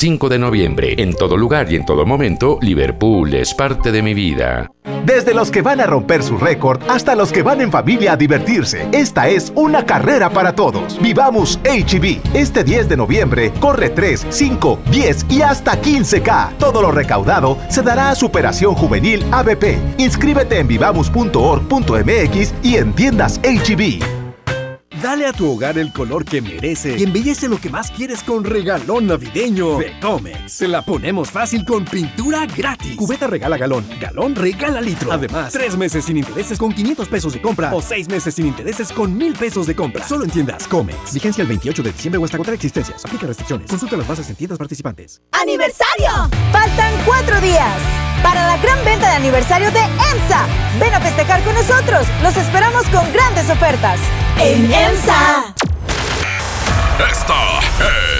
5 de noviembre. En todo lugar y en todo momento, Liverpool es parte de mi vida. Desde los que van a romper su récord hasta los que van en familia a divertirse, esta es una carrera para todos. Vivamos HB. E este 10 de noviembre corre 3, 5, 10 y hasta 15K. Todo lo recaudado se dará a Superación Juvenil ABP. Inscríbete en vivamos.org.mx y en tiendas HB. E Dale a tu hogar el color que merece y embellece lo que más quieres con regalón navideño de Comex. Se la ponemos fácil con pintura gratis. Cubeta regala galón, galón regala litro. Además, tres meses sin intereses con 500 pesos de compra o seis meses sin intereses con 1000 pesos de compra. Solo en tiendas Comex. Vigencia el 28 de diciembre o hasta contra existencias. Aplica restricciones. Consulta las bases en tiendas participantes. ¡Aniversario! Faltan cuatro días para la gran venta de aniversario de EMSA. Ven a festejar con nosotros. Los esperamos con grandes ofertas. En EMSA. Esta es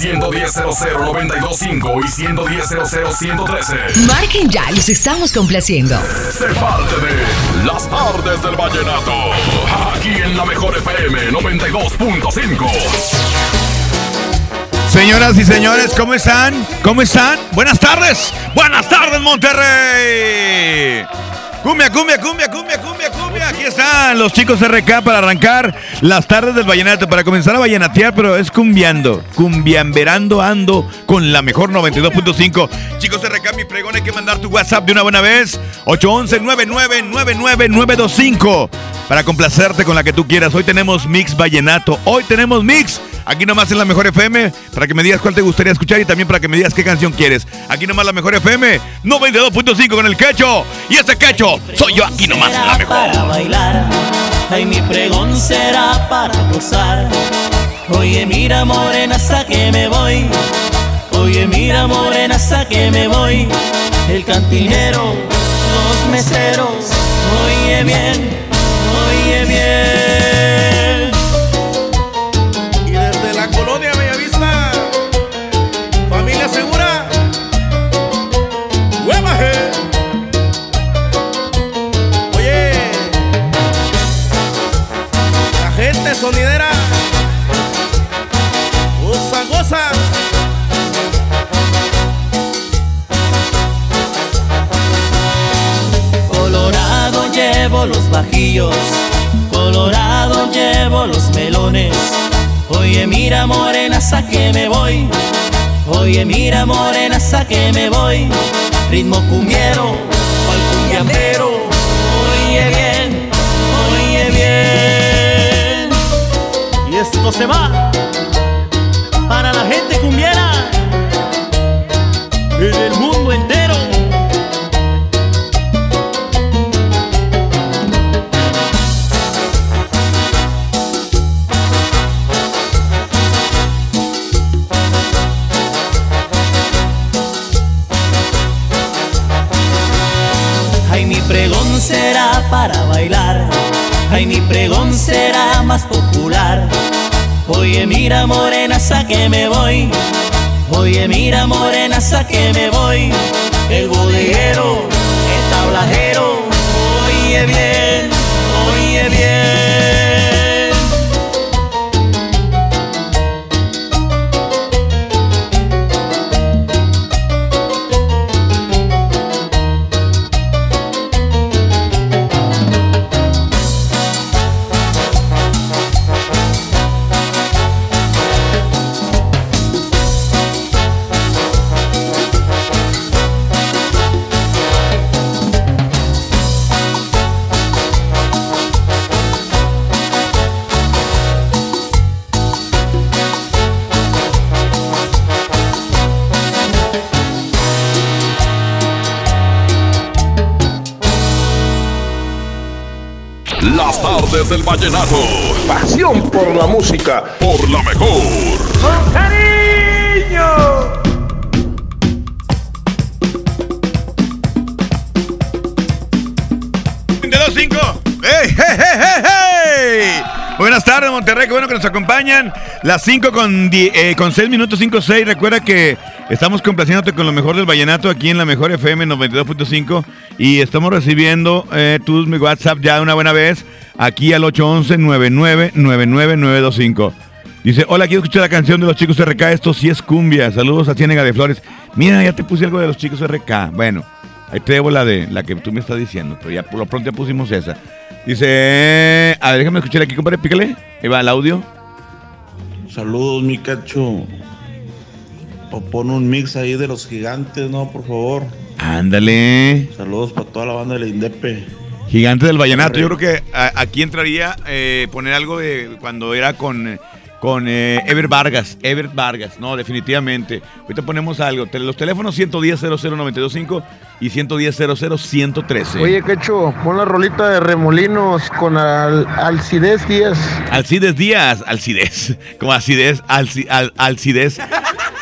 A 110 925 y 110 113 Marquen ya, los estamos complaciendo. Se parte de Las Tardes del Vallenato. Aquí en la Mejor FM 92.5. Señoras y señores, ¿cómo están? ¿Cómo están? Buenas tardes. Buenas tardes, Monterrey. Cumbia, cumbia, cumbia, cumbia, cumbia, cumbia. Aquí están los chicos RK para arrancar las tardes del vallenato, para comenzar a vallenatear, pero es cumbiando, cumbiamberando ando con la mejor 92.5. Chicos RK, mi pregón, hay que mandar tu WhatsApp de una buena vez. 811-9999-925 para complacerte con la que tú quieras. Hoy tenemos mix vallenato, hoy tenemos mix Aquí nomás en la Mejor FM, para que me digas cuál te gustaría escuchar y también para que me digas qué canción quieres. Aquí nomás la Mejor FM, 92.5 con el quecho. Y ese quecho soy yo aquí nomás en la Mejor. Para bailar, ay mi pregón será para gozar. Oye, mira morena, hasta que me voy. Oye, mira morena, hasta que me voy. El cantinero, los meseros, oye bien, oye bien. Llevo los bajillos, colorado llevo los melones. Oye, mira morena, a que me voy. Oye, mira morena, a que me voy. Ritmo cumbiero, al cumbiambero. Oye bien, oye bien esto se va Ay, mi pregón será más popular Oye, mira morena, sa que me voy. Oye, mira morena, sa que me voy. El bodeguero, el tablajero. Oye bien, oye bien. Vallenato. Pasión por la música. Por la mejor. ¡Con cariño! De los cinco. ¡Hey, hey, hey, hey, hey! Buenas tardes, Monterrey. Qué bueno que nos acompañan. Las 5 con, eh, con 6 minutos, 5, 6. Recuerda que estamos complaciéndote con lo mejor del vallenato aquí en la mejor FM 92.5. Y estamos recibiendo eh, tus mi WhatsApp ya de una buena vez. Aquí al 811-9999-925. Dice, hola, quiero escuchar la canción de los chicos RK. Esto sí es cumbia. Saludos a Ciénega de Flores. Mira, ya te puse algo de los chicos RK. Bueno, ahí te debo la de la que tú me estás diciendo. Pero ya por lo pronto ya pusimos esa. Dice, a ver, déjame escuchar aquí, compadre, pícale. Ahí va el audio. Saludos, mi cacho. O pon un mix ahí de los gigantes, ¿no? Por favor. Ándale. Saludos para toda la banda de la Indepe. Gigante del Vallenato. Yo creo que a- aquí entraría eh, poner algo de cuando era con, con eh, Ever Vargas. Ever Vargas, no, definitivamente. Ahorita ponemos algo. Los teléfonos 110 00925 y 110 113 Oye, Quecho, pon la rolita de Remolinos con al, Alcides Díaz. Alcides Díaz, Alcides, como Alcides, Alci- al, Alcides,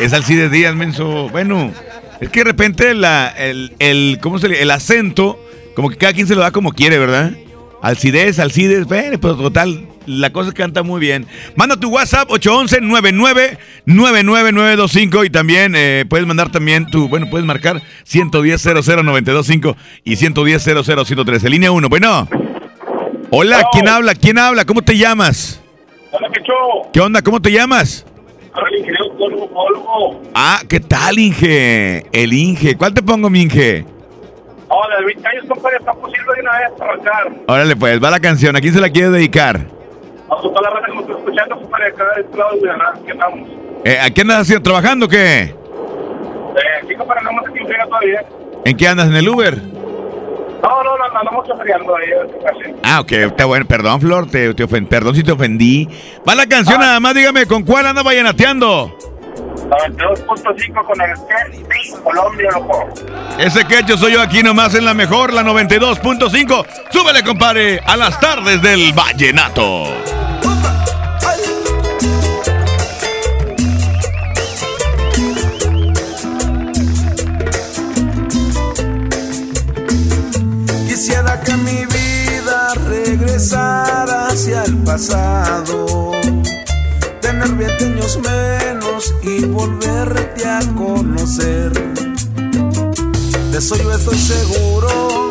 es Alcides Díaz, menso. Bueno, es que de repente la, el, el, ¿cómo se le- el acento, como que cada quien se lo da como quiere, ¿verdad? Alcides, Alcides, pero total, la cosa canta muy bien. Manda tu WhatsApp 811-99-99925 y también eh, puedes mandar también tu, bueno, puedes marcar 110 925 y 110 113 Línea 1, bueno. Hola, ¿quién habla? ¿Quién habla? ¿Cómo te llamas? Hola, Quecho. ¿Qué onda? ¿Cómo te llamas? El ingeniero Polvo. Ah, ¿qué tal, Inge? El Inge. ¿Cuál te pongo, mi Inge? Hola, 20 años, compadre, está posible de una vez arrancar. Órale, pues, va la canción. ¿A quién se la quieres dedicar? A toda la raza que está escuchando, compadre, acá de este lado de Guadalajara, que estamos. Eh, ¿A qué andas haciendo? ¿Trabajando o qué? Eh, sí, compadre, andamos aquí en todavía. ¿En qué andas? ¿En el Uber? No, no, no, andamos chofereando ahí, pasa. Ah, ok, está bueno. Perdón, Flor, te, te ofen- perdón si te ofendí. Va la canción, nada más dígame, ¿con cuál anda vallenateando? 92.5 con el que Colombia, loco. Ese quecho soy yo aquí nomás en la mejor, la 92.5. Súbele, compadre, a las tardes del vallenato. Quisiera que mi vida regresara hacia el pasado, tener 20 años menos y volverte a conocer. De eso yo estoy seguro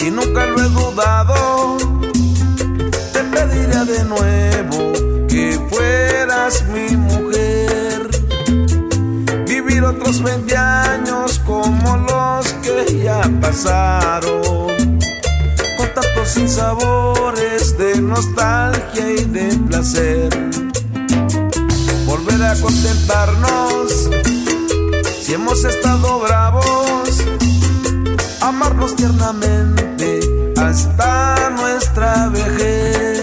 y nunca lo he dudado. Te pediría de nuevo que fueras mi mujer vivir otros 20 años como los que ya pasaron, con tantos sinsabores de nostalgia y de placer. Volver contentarnos si hemos estado bravos, amarnos tiernamente hasta nuestra vejez.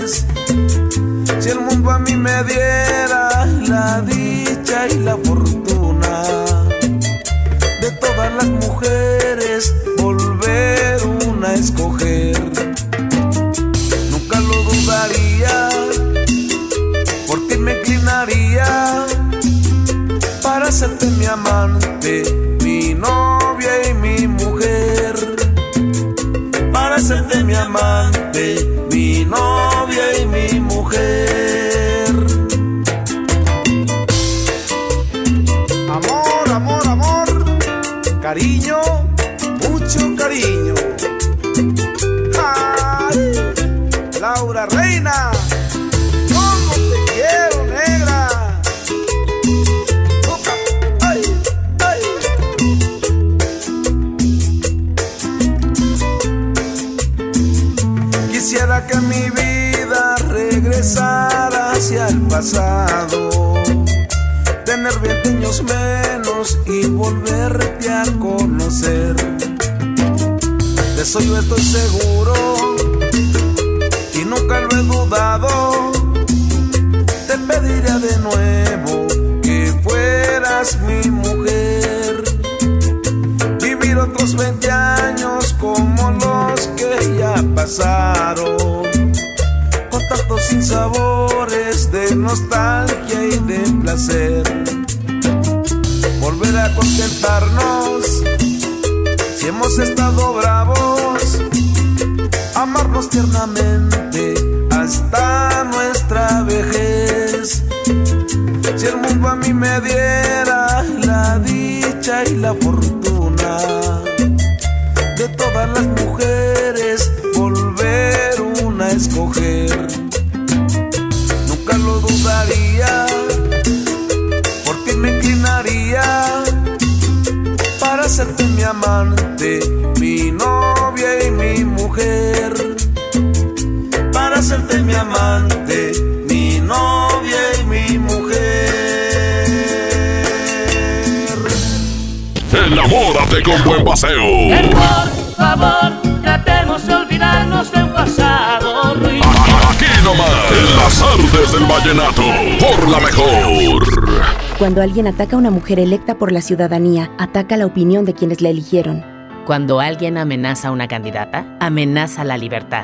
Hasta nuestra vejez. Si el mundo a mí me diera la dicha y la fortuna de todas las mujeres, volver una a escoger. Nunca lo dudaría, por ti me inclinaría para serte mi amante, Para serte mi amante, mi novia y mi mujer. Enamórate con buen paseo. Por favor, tratemos de olvidarnos del pasado ruin. Aquí nomás, en las artes del vallenato, por la mejor. Cuando alguien ataca a una mujer electa por la ciudadanía, ataca la opinión de quienes la eligieron. Cuando alguien amenaza a una candidata, amenaza la libertad.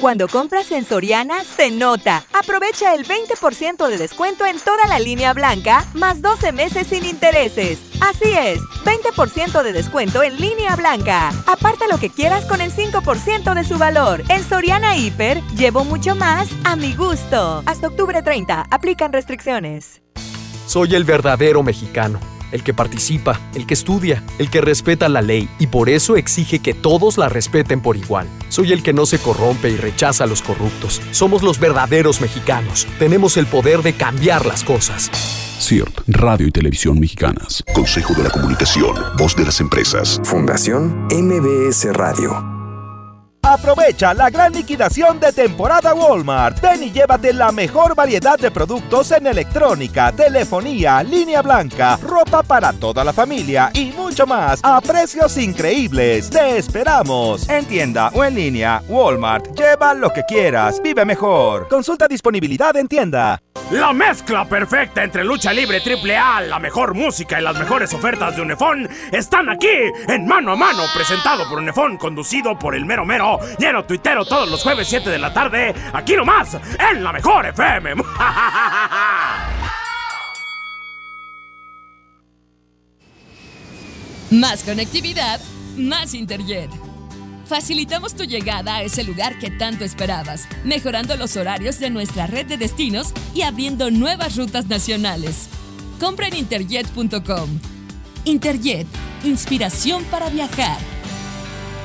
Cuando compras en Soriana, se nota. Aprovecha el 20% de descuento en toda la línea blanca, más 12 meses sin intereses. Así es, 20% de descuento en línea blanca. Aparta lo que quieras con el 5% de su valor. En Soriana Hiper, llevo mucho más a mi gusto. Hasta octubre 30, aplican restricciones. Soy el verdadero mexicano, el que participa, el que estudia, el que respeta la ley y por eso exige que todos la respeten por igual. Soy el que no se corrompe y rechaza a los corruptos. Somos los verdaderos mexicanos. Tenemos el poder de cambiar las cosas. CIRT, Radio y Televisión Mexicanas. Consejo de la Comunicación, Voz de las Empresas. Fundación MBS Radio. Aprovecha la gran liquidación de temporada Walmart. Ven y llévate la mejor variedad de productos en electrónica, telefonía, línea blanca, ropa para toda la familia y mucho más a precios increíbles. Te esperamos. En tienda o en línea, Walmart. Lleva lo que quieras. Vive mejor. Consulta disponibilidad en tienda. La mezcla perfecta entre lucha libre triple A, la mejor música y las mejores ofertas de Unefón están aquí en Mano a Mano, presentado por Unefón, conducido por el mero mero, lleno tuitero todos los jueves 7 de la tarde, aquí nomás, en la mejor FM. Más conectividad, más Interjet. Facilitamos tu llegada a ese lugar que tanto esperabas, mejorando los horarios de nuestra red de destinos y abriendo nuevas rutas nacionales. Compra en interjet.com. Interjet, inspiración para viajar.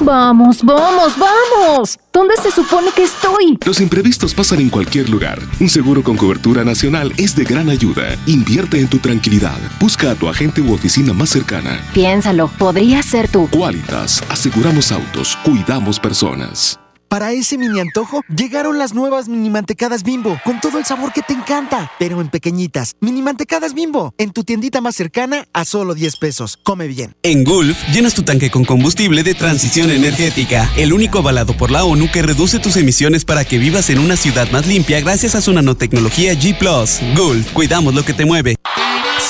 Vamos, vamos, vamos. ¿Dónde se supone que estoy? Los imprevistos pasan en cualquier lugar. Un seguro con cobertura nacional es de gran ayuda. Invierte en tu tranquilidad. Busca a tu agente u oficina más cercana. Piénsalo, podría ser tú. Qualitas, aseguramos autos, cuidamos personas. Para ese mini antojo, llegaron las nuevas mini mantecadas bimbo, con todo el sabor que te encanta, pero en pequeñitas. Mini mantecadas bimbo, en tu tiendita más cercana a solo 10 pesos. Come bien. En Gulf, llenas tu tanque con combustible de transición energética, el único avalado por la ONU que reduce tus emisiones para que vivas en una ciudad más limpia gracias a su nanotecnología G ⁇ Gulf, cuidamos lo que te mueve.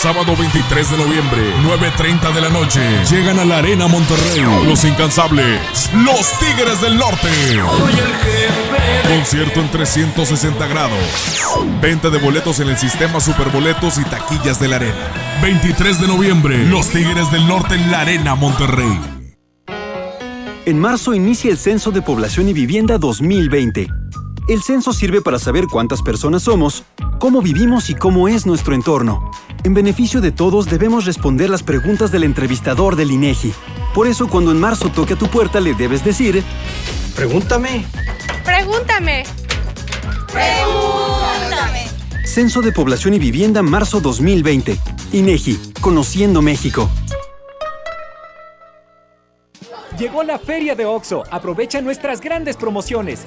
Sábado 23 de noviembre, 9.30 de la noche. Llegan a la Arena Monterrey. Los incansables. Los Tigres del Norte. Concierto en 360 grados. Venta de boletos en el sistema Superboletos y taquillas de la Arena. 23 de noviembre. Los Tigres del Norte en la Arena Monterrey. En marzo inicia el Censo de Población y Vivienda 2020. El censo sirve para saber cuántas personas somos, cómo vivimos y cómo es nuestro entorno. En beneficio de todos debemos responder las preguntas del entrevistador del INEGI. Por eso cuando en marzo toque a tu puerta le debes decir, Pregúntame. Pregúntame. Pregúntame. Censo de Población y Vivienda marzo 2020. INEGI, Conociendo México. Llegó la feria de OXO. Aprovecha nuestras grandes promociones.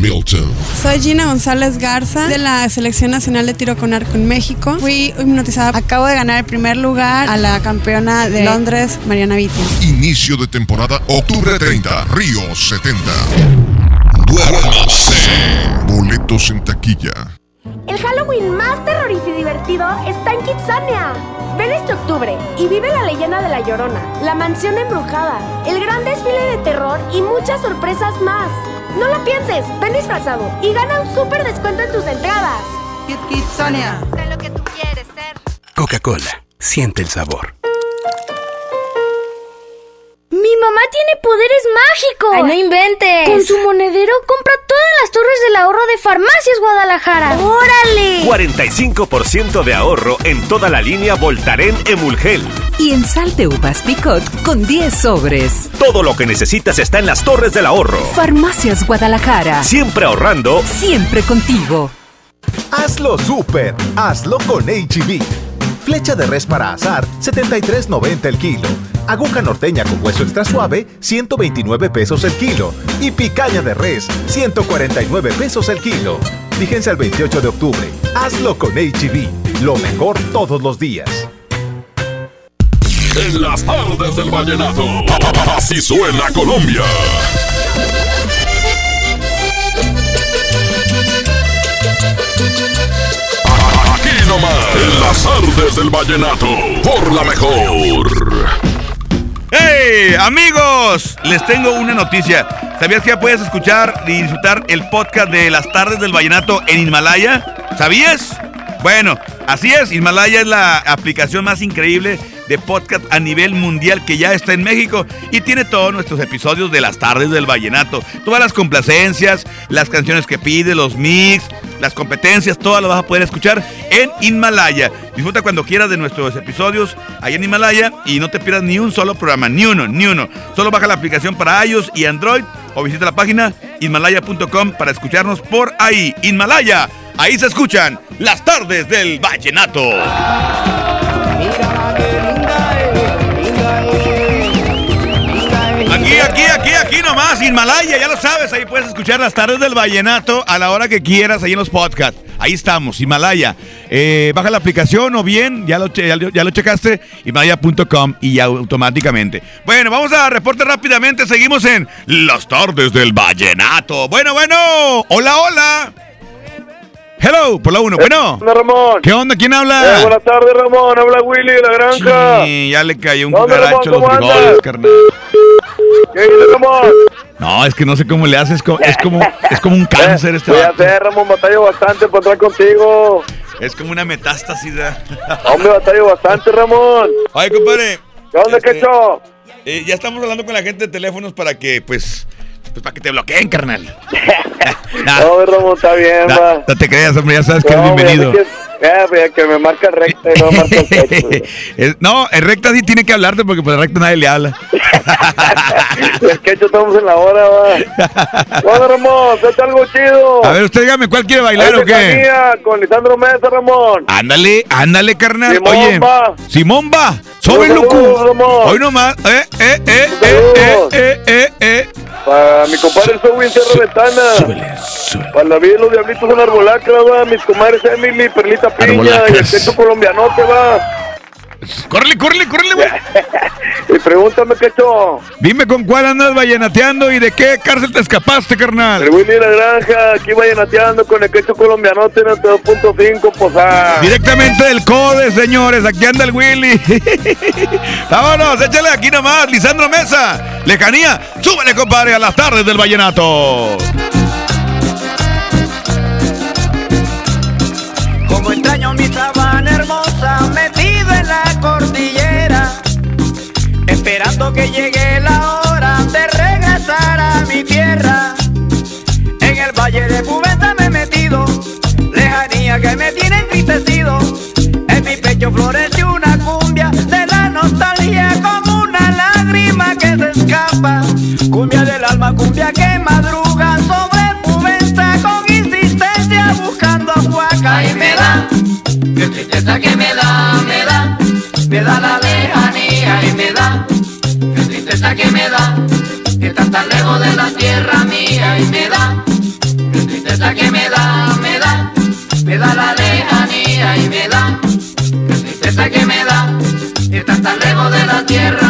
Milton. Soy Gina González Garza de la Selección Nacional de Tiro con Arco en México. Fui hipnotizada. Acabo de ganar el primer lugar a la campeona de Londres, Mariana Vitti. Inicio de temporada, octubre 30, Río 70. Duérmase. Boletos en taquilla. El Halloween más terrorífico y divertido está en Kitsania. Ven este octubre y vive la leyenda de La Llorona, la mansión embrujada, el gran desfile de terror y muchas sorpresas más. No lo pienses, ven disfrazado y gana un súper descuento en tus entradas. Kit Kitsania. Sé lo que tú quieres ser. Coca-Cola, siente el sabor. ¡Mi mamá tiene poderes mágicos! ¡Ay, no inventes! Con su monedero compra todas las torres del ahorro de Farmacias Guadalajara. ¡Órale! 45% de ahorro en toda la línea Voltaren Emulgel. Y en sal de uvas Picot con 10 sobres. Todo lo que necesitas está en las torres del ahorro. Farmacias Guadalajara. Siempre ahorrando. Siempre contigo. Hazlo super. Hazlo con HB. Flecha de res para asar, 73.90 el kilo. Aguja norteña con hueso extra suave, 129 pesos el kilo. Y picaña de res, 149 pesos el kilo. Fíjense al 28 de octubre. Hazlo con HB. Lo mejor todos los días. En las tardes del vallenato. Así suena Colombia. En las tardes del vallenato. Por la mejor. ¡Hey, amigos! Les tengo una noticia. ¿Sabías que ya puedes escuchar y disfrutar el podcast de las tardes del vallenato en Himalaya? ¿Sabías? Bueno, así es. Himalaya es la aplicación más increíble de podcast a nivel mundial que ya está en México y tiene todos nuestros episodios de las tardes del vallenato. Todas las complacencias, las canciones que pide, los mix, las competencias, todas las vas a poder escuchar en Himalaya. Disfruta cuando quieras de nuestros episodios ahí en Himalaya y no te pierdas ni un solo programa, ni uno, ni uno. Solo baja la aplicación para iOS y Android o visita la página himalaya.com para escucharnos por ahí. Himalaya, ahí se escuchan las tardes del vallenato. Aquí, aquí, aquí, aquí nomás, Himalaya, ya lo sabes, ahí puedes escuchar las tardes del vallenato a la hora que quieras, ahí en los podcasts. Ahí estamos, Himalaya. Eh, baja la aplicación o bien, ya lo, ya, lo- checaste, himalaya.com y automáticamente. Bueno, vamos a reporte rápidamente, seguimos en las tardes del vallenato. Bueno, bueno, hola, hola. Hello, por la uno, bueno. Hola, Ramón. ¿Qué onda? ¿Quién habla? Eh, buenas tardes, Ramón. Habla Willy de la granja. Sí, ya le cayó un ¿Dónde, cucaracho a los ¿Cómo frijoles, carnal. ¿Qué dices, Ramón? No, es que no sé cómo le haces, es como, es como un cáncer este Voy a hacer, Ramón. Batallo bastante para entrar contigo. Es como una metástasis. ¿eh? Hombre, batallo bastante, Ramón. Ay, compadre. ¿Qué onda, Este, qué hecho? eh, ya estamos hablando con la gente de teléfonos para que, pues, pues para que te bloqueen, carnal. Nah, No, Ramón, está bien, nah, va. no te creas, hombre, ya sabes que es bienvenido. Eh, pues, que me marca recta y no marca el techo. Es- no, el recta sí tiene que hablarte porque pues el recta nadie le habla. El quecho estamos en la hora, va. Bueno, Ramón, suelta algo chido. A ver, usted dígame, ¿cuál quiere bailar o qué? Con Lisandro Mesa, Ramón. Ándale, ándale, carnal. Simón Oye, va. Simón va. Sobre Saludos, loco. Hoy nomás. Eh, eh, eh, eh, eh, eh, eh, eh. Para mi compadre Sobi en Ventana. Para la vida de los diablitos en Arbolacra, va. Mis comadres Emily, Perlita Piña y el quecho colombianote, va. Córrele, córrele, córrele, güey. Y pregúntame, quecho. Dime con cuál andas vallenateando y de qué cárcel te escapaste, carnal. El Willy de la Granja, aquí vallenateando con el quecho colombianote en el 2.5, pues ah. Directamente del CODE, señores. Aquí anda el Willy. Vámonos, échale aquí nomás. Lisandro Mesa. Lejanía. Súbele, compadre, a las tardes del vallenato. Como extraño mi sabana hermosa cordilleras, esperando que llegue la hora de regresar a mi tierra. En el valle de Pubeta me he metido, lejanía que me tiene entristecido. En mi pecho florece una cumbia de la nostalgia como una lágrima que se escapa. Cumbia del alma, cumbia que madruga sobre Pubeta con insistencia buscando huaca. y me da, qué tristeza que me da, me da me da la lejanía y me da. Qué tristeza que me da, que estás tan lejos de la tierra mía y me da. Qué tristeza que me da, me da, me da la lejanía y me da. Qué tristeza que me da, que estás tan lejos de la tierra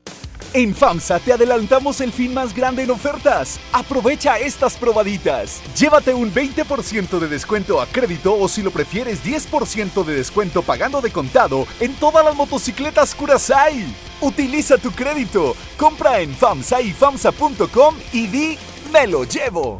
En FAMSA te adelantamos el fin más grande en ofertas. Aprovecha estas probaditas. Llévate un 20% de descuento a crédito o si lo prefieres 10% de descuento pagando de contado en todas las motocicletas Curasai. Utiliza tu crédito. Compra en FAMSA y FAMSA.com y di me lo llevo.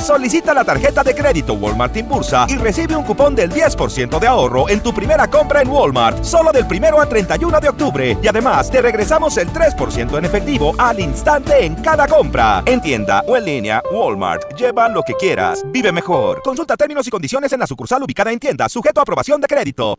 Solicita la tarjeta de crédito Walmart Impulsa y recibe un cupón del 10% de ahorro en tu primera compra en Walmart, solo del primero al 31 de octubre. Y además te regresamos el 3% en efectivo al instante en cada compra. En tienda o en línea, Walmart. Lleva lo que quieras. Vive mejor. Consulta términos y condiciones en la sucursal ubicada en tienda, sujeto a aprobación de crédito.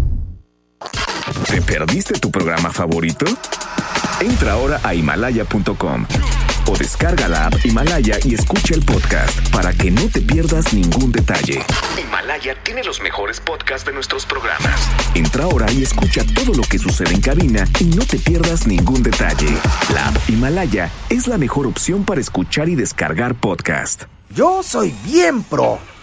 ¿Te perdiste tu programa favorito? Entra ahora a himalaya.com o descarga la app Himalaya y escucha el podcast para que no te pierdas ningún detalle. Himalaya tiene los mejores podcasts de nuestros programas. Entra ahora y escucha todo lo que sucede en cabina y no te pierdas ningún detalle. La app Himalaya es la mejor opción para escuchar y descargar podcast. Yo soy bien pro,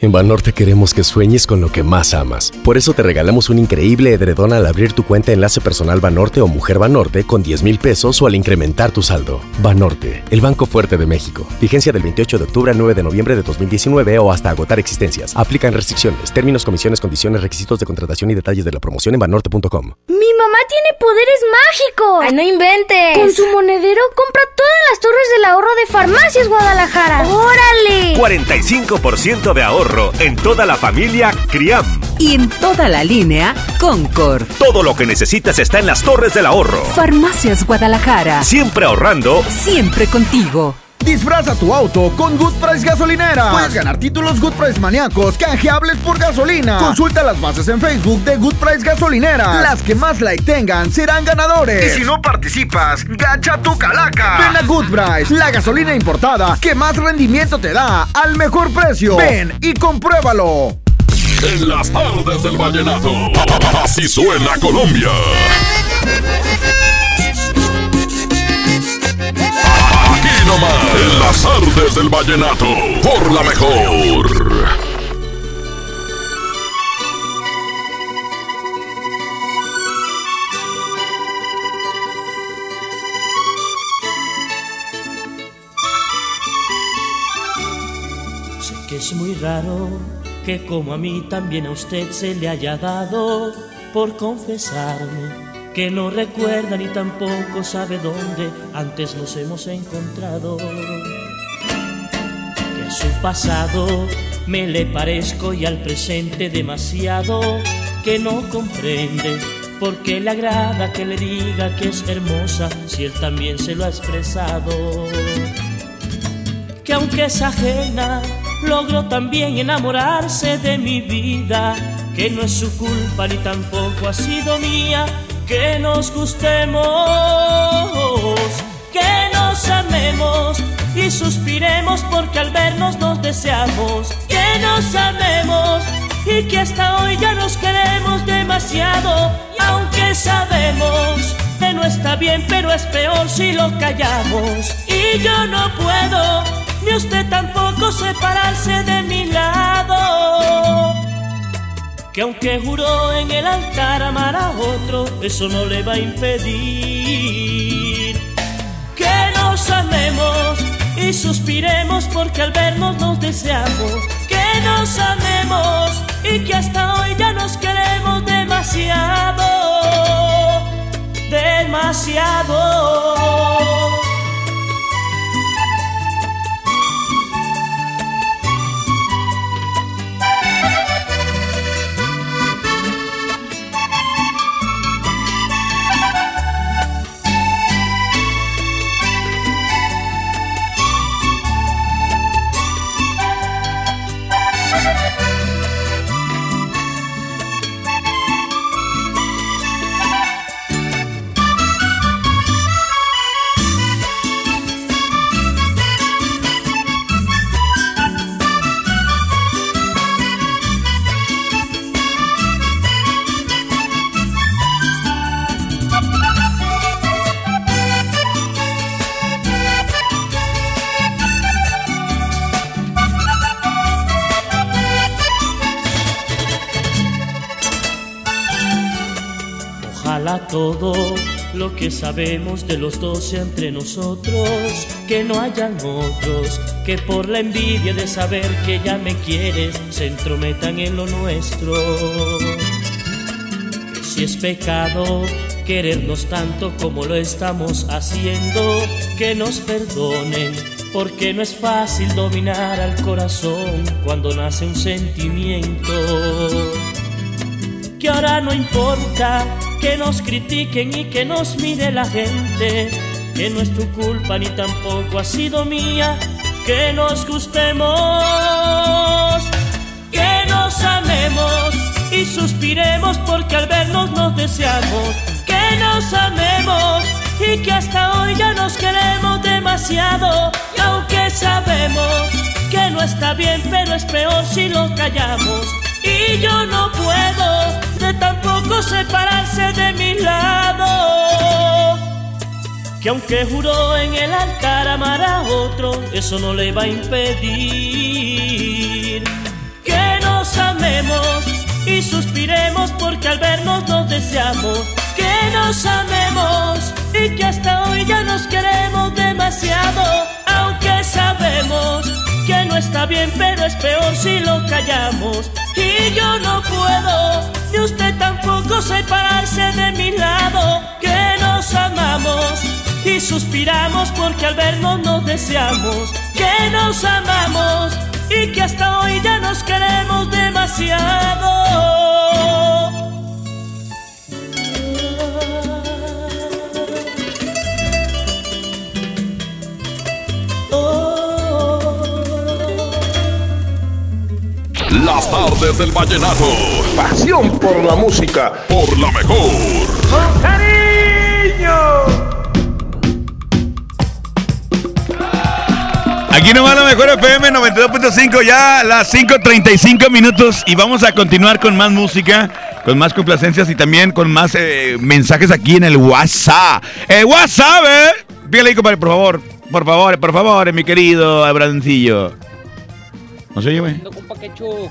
En Banorte queremos que sueñes con lo que más amas. Por eso te regalamos un increíble edredón al abrir tu cuenta Enlace Personal Banorte o Mujer Banorte con 10 mil pesos o al incrementar tu saldo. Banorte, el Banco Fuerte de México. Vigencia del 28 de octubre al 9 de noviembre de 2019 o hasta agotar existencias. Aplican restricciones, términos, comisiones, condiciones, requisitos de contratación y detalles de la promoción en banorte.com. ¡Mi mamá tiene poderes mágicos! ¡Ay, no inventes! Con su monedero compra todas las torres del ahorro de Farmacias Guadalajara. ¡Órale! 45% de ahorro en toda la familia Criam. Y en toda la línea Concord. Todo lo que necesitas está en las torres del ahorro. Farmacias Guadalajara. Siempre ahorrando. Siempre contigo. Disfraza tu auto con Good Price Gasolinera. Puedes ganar títulos Good Price maníacos canjeables por gasolina. Consulta las bases en Facebook de Good Price Gasolinera. Las que más like tengan serán ganadores. Y si no participas, gacha tu calaca. Ven a Good Price, la gasolina importada que más rendimiento te da al mejor precio. Ven y compruébalo. En las tardes del vallenato. Así suena Colombia. Nomás, en las tardes del vallenato, por la mejor. Sé que es muy raro que como a mí también a usted se le haya dado por confesarme que no recuerda ni tampoco sabe dónde antes nos hemos encontrado. Que a su pasado me le parezco y al presente demasiado que no comprende por qué le agrada que le diga que es hermosa si él también se lo ha expresado. Que aunque es ajena, logró también enamorarse de mi vida, que no es su culpa ni tampoco ha sido mía que nos gustemos, que nos amemos y suspiremos porque al vernos nos deseamos, que nos amemos y que hasta hoy ya nos queremos demasiado, aunque sabemos que no está bien, pero es peor si lo callamos, y yo no puedo, ni usted tampoco separarse de mi lado que aunque juró en el altar amar a otro, eso no le va a impedir que nos amemos y suspiremos porque al vernos nos deseamos, que nos amemos y que hasta hoy ya nos queremos demasiado, demasiado. Lo que sabemos de los dos sea entre nosotros, que no hayan otros, que por la envidia de saber que ya me quieres se entrometan en lo nuestro. Si es pecado querernos tanto como lo estamos haciendo, que nos perdonen, porque no es fácil dominar al corazón cuando nace un sentimiento. Que ahora no importa que nos critiquen y que nos mire la gente, que no es tu culpa ni tampoco ha sido mía, que nos gustemos, que nos amemos y suspiremos porque al vernos nos deseamos, que nos amemos y que hasta hoy ya nos queremos demasiado y aunque sabemos que no está bien pero es peor si lo callamos. Y yo no puedo tampoco separarse de mi lado. Que aunque juró en el altar amar a otro, eso no le va a impedir que nos amemos y suspiremos porque al vernos nos deseamos. Que nos amemos y que hasta hoy ya nos queremos demasiado, aunque sabemos que no está bien, pero es peor si lo callamos. Y yo no puedo, ni usted tampoco separarse de mi lado, que nos amamos y suspiramos porque al vernos nos deseamos, que nos amamos y que hasta hoy ya nos queremos demasiado. Tardes del vallenato. Pasión por la música. Por la mejor. ¡Con cariño! Aquí nomás la mejor FM 92.5, ya las 5.35 minutos y vamos a continuar con más música, con más complacencias y también con más eh, mensajes aquí en el WhatsApp. ¡El WhatsApp, eh! Pídale ahí, compadre, por favor, por favor, por favor, mi querido Abrancillo. No se oye, güey. Compa Quecho,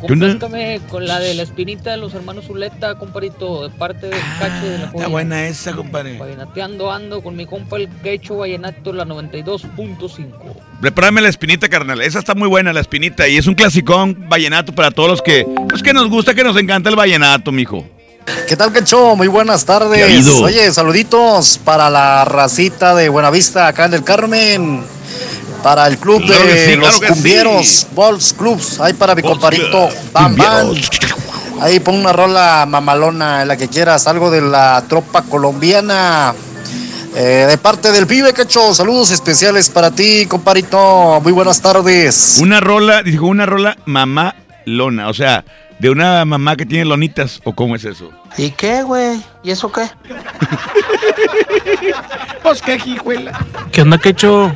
con la de la espinita de los hermanos Zuleta, comparito, de parte del Cacho de la Está buena esa, compadre. Vallenateando ando con mi compa el Quecho Vallenato, la 92.5. Prepárame la espinita, carnal. Esa está muy buena, la espinita. Y es un clasicón vallenato para todos los que, pues que nos gusta, que nos encanta el vallenato, mijo. ¿Qué tal, Quecho? Muy buenas ¿Qué ha tardes. Oye, saluditos para la racita de Buenavista, acá en el Carmen. Para el club Claro de sí, los claro cumbieros, sí. Balls Clubs. Ahí para mi Balls comparito, Bam Bam. Ahí pon una rola mamalona, la que quieras, algo de la tropa colombiana. Eh, de parte del pibe, Quecho, saludos especiales para ti, comparito. Muy buenas tardes. Una rola, dijo una rola mamá lona, o sea, de una mamá que tiene lonitas, o cómo es eso. ¿Y qué, güey? ¿Y eso qué? Pues qué hijuela. ¿Qué onda, Quecho?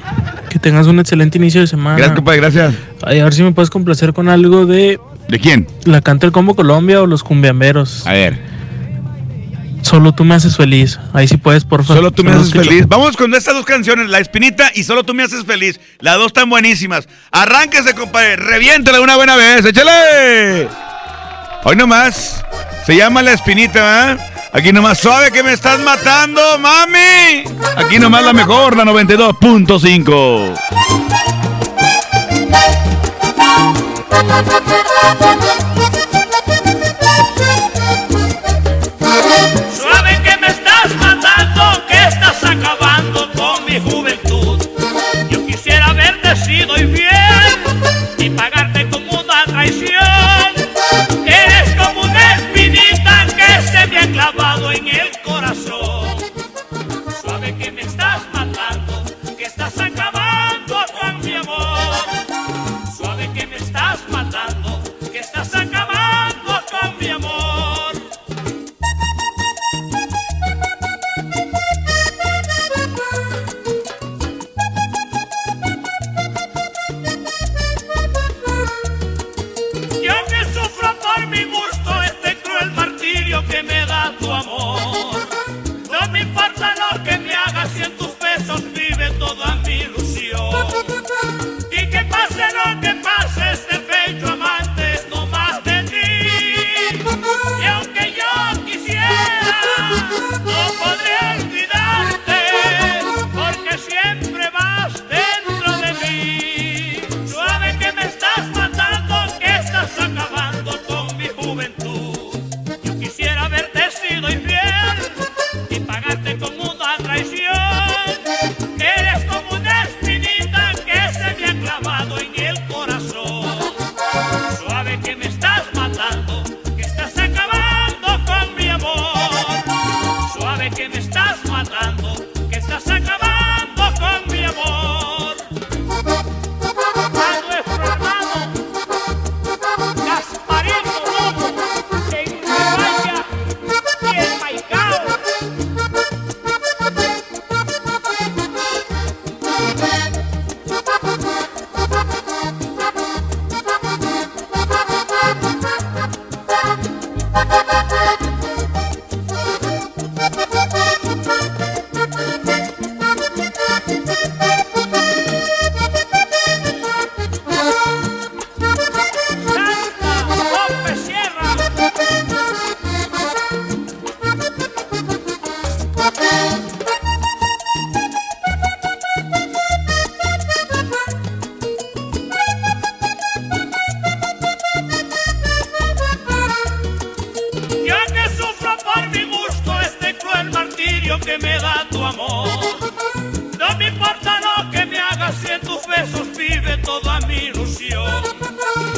Que tengas un excelente inicio de semana. Gracias, compadre, gracias. Ay, a ver si me puedes complacer con algo de ¿De quién? la canta el Combo Colombia o los cumbiamberos. A ver. Solo tú me haces feliz. Ahí sí puedes, por favor. Solo tú me haces feliz. Vamos con estas dos canciones, La Espinita y Solo tú me haces feliz. Las dos están buenísimas. Arránquese, compadre. Reviéntale una buena vez. ¡Échale! Hoy nomás. Se llama La Espinita, ¿verdad? Aquí nomás suave que me estás matando, mami. Aquí nomás la mejor, la 92.5. il·lusió.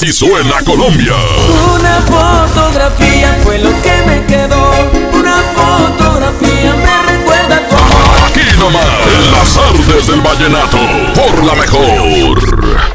Así suena Colombia. Una fotografía fue lo que me quedó. Una fotografía me recuerda a tu. Aquí nomás, en las artes del vallenato, por la mejor.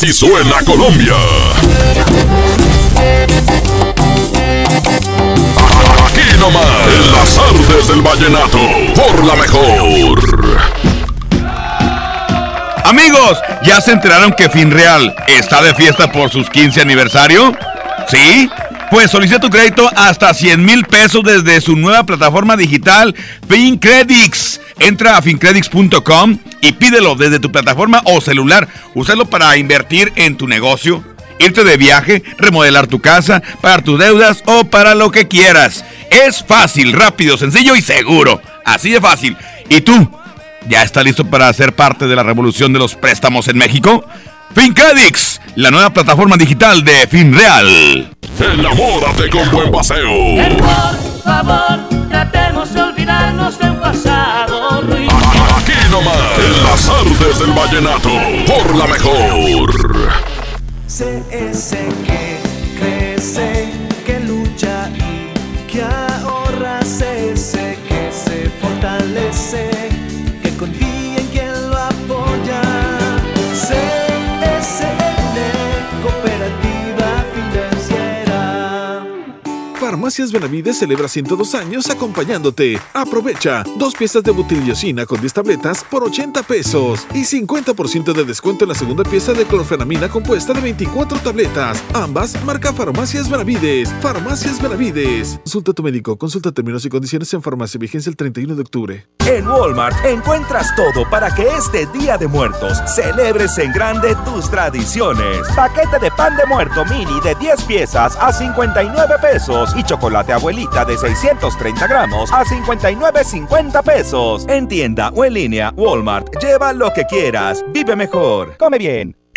Así suena Colombia. Aquí nomás. En las tardes del vallenato. Por la mejor. Amigos, ¿ya se enteraron que Finreal está de fiesta por sus 15 aniversario? ¿Sí? Pues solicita tu crédito hasta 100 mil pesos desde su nueva plataforma digital FinCredits. Entra a fincredits.com y pídelo desde tu plataforma o celular. Úsalo para invertir en tu negocio, irte de viaje, remodelar tu casa, pagar tus deudas o para lo que quieras. Es fácil, rápido, sencillo y seguro. Así de fácil. ¿Y tú? ¿Ya está listo para ser parte de la revolución de los préstamos en México? FinCredits, la nueva plataforma digital de FinReal. Enamórate con buen paseo. Por favor, tratemos de olvidarnos del pasado ruin. Aquí nomás. En las tardes del vallenato. Por la mejor. Sé ese que Farmacias Benavides celebra 102 años acompañándote. Aprovecha dos piezas de butiliocina con 10 tabletas por 80 pesos y 50% de descuento en la segunda pieza de clorfenamina compuesta de 24 tabletas. Ambas marca Farmacias Benavides. Farmacias Benavides. Consulta a tu médico. Consulta términos y condiciones en farmacia. Vigencia el 31 de octubre. En Walmart encuentras todo para que este Día de Muertos celebres en grande tus tradiciones. Paquete de pan de muerto mini de 10 piezas a 59 pesos y chocolate abuelita de 630 gramos a 59.50 pesos. En tienda o en línea, Walmart. Lleva lo que quieras. Vive mejor. Come bien.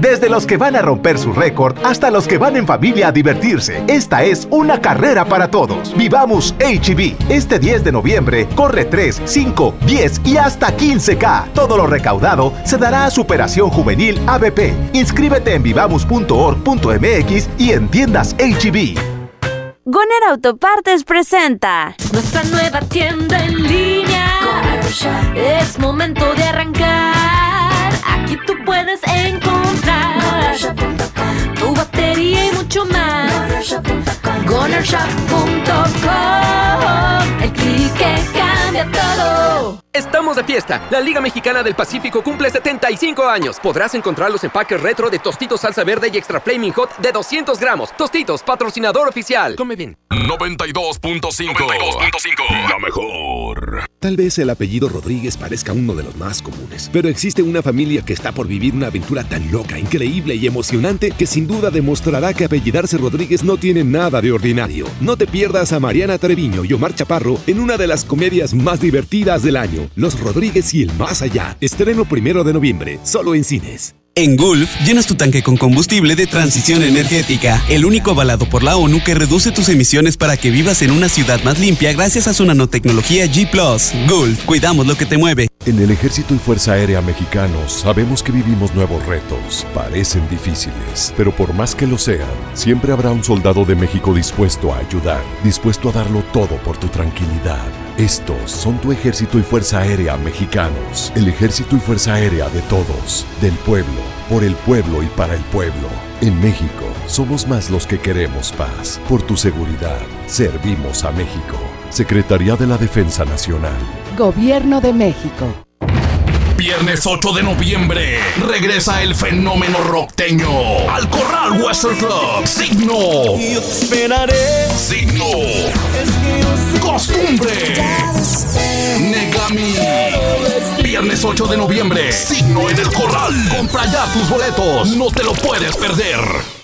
Desde los que van a romper su récord hasta los que van en familia a divertirse, esta es una carrera para todos. Vivamos HB. Este 10 de noviembre corre 3, 5, 10 y hasta 15K. Todo lo recaudado se dará a Superación Juvenil ABP. Inscríbete en vivamos.org.mx y en tiendas HB. Goner Autopartes presenta Nuestra nueva tienda en línea. Es momento de arrancar. Aquí tú puedes encontrar tu batería y mucho más. GonerShop.com Estamos de fiesta. La Liga Mexicana del Pacífico cumple 75 años. Podrás encontrar los empaques retro de Tostitos Salsa Verde y Extra Flaming Hot de 200 gramos. Tostitos, patrocinador oficial. Come bien. 92.5. La mejor. Tal vez el apellido Rodríguez parezca uno de los más comunes, pero existe una familia que está por vivir una aventura tan loca, increíble y emocionante que sin duda demostrará que apellidarse Rodríguez no tiene nada de ordinario. No te pierdas a Mariana Treviño y Omar Chaparro en una de las comedias más divertidas del año, Los Rodríguez y el Más Allá. Estreno primero de noviembre, solo en cines. En Gulf, llenas tu tanque con combustible de transición energética, el único avalado por la ONU que reduce tus emisiones para que vivas en una ciudad más limpia gracias a su nanotecnología G ⁇ Gulf, cuidamos lo que te mueve. En el Ejército y Fuerza Aérea Mexicanos sabemos que vivimos nuevos retos. Parecen difíciles, pero por más que lo sean, siempre habrá un soldado de México dispuesto a ayudar, dispuesto a darlo todo por tu tranquilidad. Estos son tu Ejército y Fuerza Aérea Mexicanos. El Ejército y Fuerza Aérea de todos, del pueblo, por el pueblo y para el pueblo. En México, somos más los que queremos paz. Por tu seguridad, servimos a México. Secretaría de la Defensa Nacional. Gobierno de México. Viernes 8 de noviembre regresa el fenómeno rockteño al Corral Western Club. Signo. Yo te esperaré. Signo. Costumbre. Negami. Viernes 8 de noviembre. Signo en el Corral. Compra ya tus boletos. No te lo puedes perder.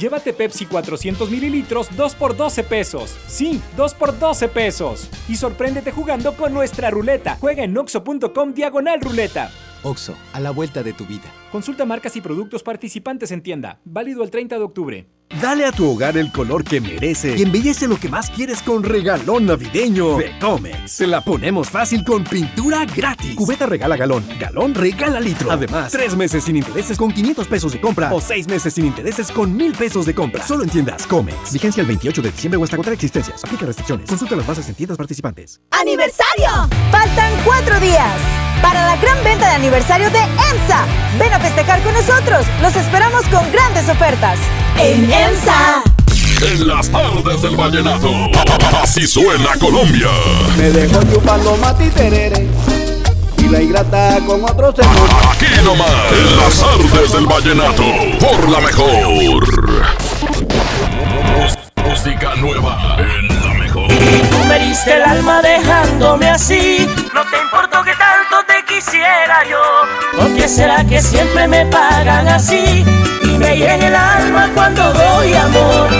Llévate Pepsi 400 mililitros 2 por 12 pesos. Sí, 2 por 12 pesos. Y sorpréndete jugando con nuestra ruleta. Juega en oxo.com diagonal ruleta. OXO, a la vuelta de tu vida. Consulta marcas y productos participantes en tienda. Válido el 30 de octubre. Dale a tu hogar el color que merece y embellece lo que más quieres con regalón navideño de Comex. Se la ponemos fácil con pintura gratis. Cubeta regala galón, galón regala litro. Además, tres meses sin intereses con 500 pesos de compra o seis meses sin intereses con 1000 pesos de compra. Solo en tiendas Comex. Vigencia el 28 de diciembre o hasta agotar existencias. Aplica restricciones. Consulta las bases en tiendas participantes. ¡Aniversario! Faltan cuatro días para la gran venta de aniversario de EMSA. Ven a festejar con nosotros. Los esperamos con grandes ofertas. En EMSA. En las tardes del vallenato. Así suena Colombia. Me dejó chupando mati terere. Y la ingrata con otro señor. Aquí nomás. En las tardes del vallenato. Por la mejor. Música nueva. En la mejor. Tú me diste el alma dejándome así. No te importó que quisiera yo. ¿Por qué será que siempre me pagan así? Y me hieren el alma cuando doy amor.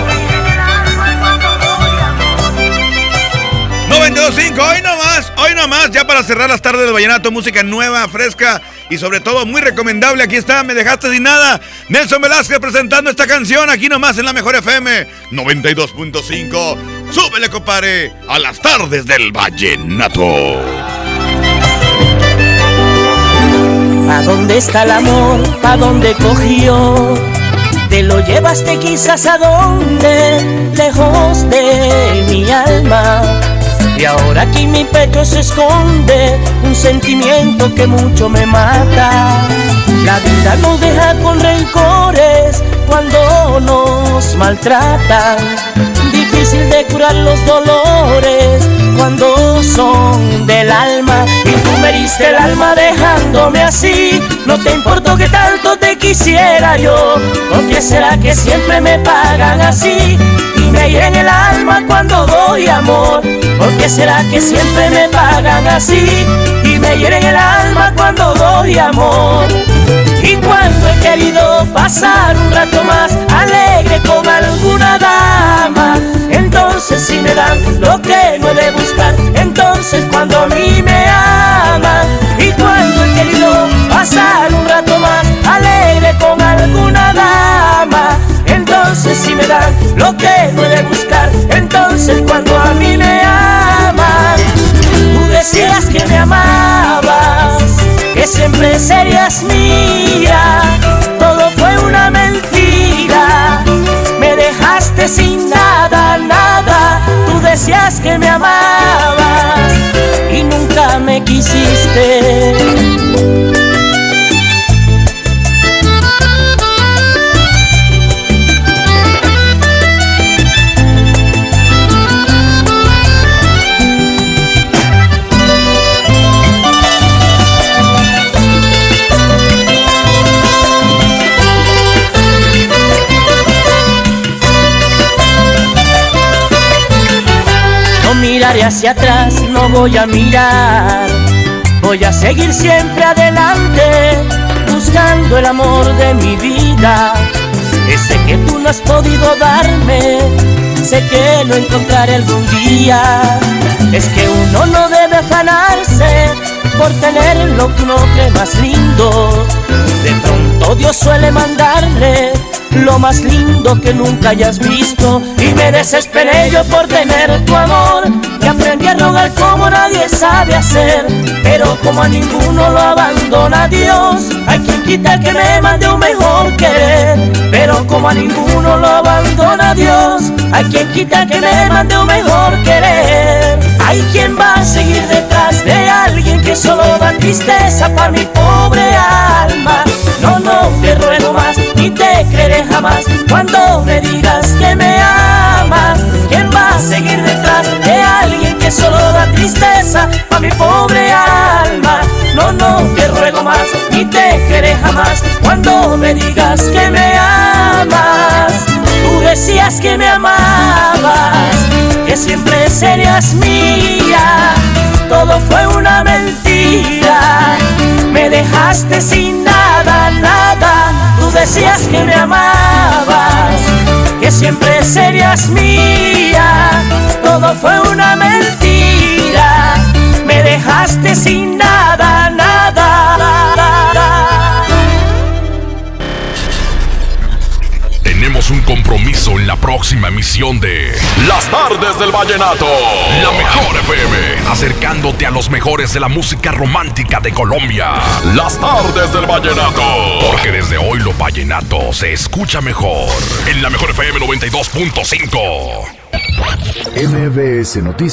92.5, hoy nomás, hoy nomás, ya para cerrar las tardes de Vallenato, música nueva, fresca y sobre todo muy recomendable. Aquí está, me dejaste sin nada. Nelson Velázquez presentando esta canción aquí nomás en la Mejor FM 92.5. Súbele, compadre, a las tardes del Vallenato. ¿A dónde está el amor? ¿A dónde cogió? Te lo llevaste quizás a dónde, lejos de mi alma. Y ahora aquí mi pecho se esconde un sentimiento que mucho me mata. La vida nos deja con rencores cuando nos maltratan. Difícil de curar los dolores cuando son del alma. Y tú me diste el alma así. No te importó que tanto te quisiera yo. ¿Por qué será que siempre me pagan así? Y me hieren el alma cuando doy amor. ¿Por qué será que siempre me pagan así? Y me hieren el alma cuando doy amor. Y cuando he querido pasar un rato más alegre con alguna dama, entonces si me dan lo que no he de buscar, entonces cuando a mí me aman y cuando he querido pasar un rato más alegre con alguna dama, entonces si me dan lo que no he de buscar, entonces cuando a mí me aman, tú decías que me amabas, que siempre serías mía, todo fue una mentira, me dejaste sin nada decías que me amabas y nunca me quisiste. Miraré hacia atrás, no voy a mirar. Voy a seguir siempre adelante, buscando el amor de mi vida. Ese que tú no has podido darme, sé que lo encontraré algún día. Es que uno no debe afanarse por tener lo que uno cree más lindo. De pronto Dios suele mandarle lo más lindo que nunca hayas visto. Y me desesperé yo por tener tu amor y aprendí a rogar como nadie sabe hacer. Pero como a ninguno lo abandona Dios hay quien quita que me mande un mejor querer. Pero como a ninguno lo abandona Dios hay quien quita que me mande un mejor querer. Hay quien va a seguir detrás de alguien que solo da tristeza para mi pobre alma no, no te ruego más ni te creeré jamás cuando me digas que me amas. ¿Quién va a seguir detrás de alguien que solo da tristeza a mi pobre alma? No, no te ruego más ni te creeré jamás cuando me digas que me amas. Tú decías que me amabas, que siempre serías mía. Todo fue una mentira, me dejaste sin nada, nada. Tú decías que me amabas, que siempre serías mía. Todo fue una mentira, me dejaste sin nada, nada. Tenemos un compromiso en la próxima emisión de Las Tardes del Vallenato. La mejor FM, acercándote a los mejores de la música romántica de Colombia. Las Tardes del Vallenato. Porque desde hoy lo vallenato se escucha mejor. En la mejor FM 92.5. MBS Noticias.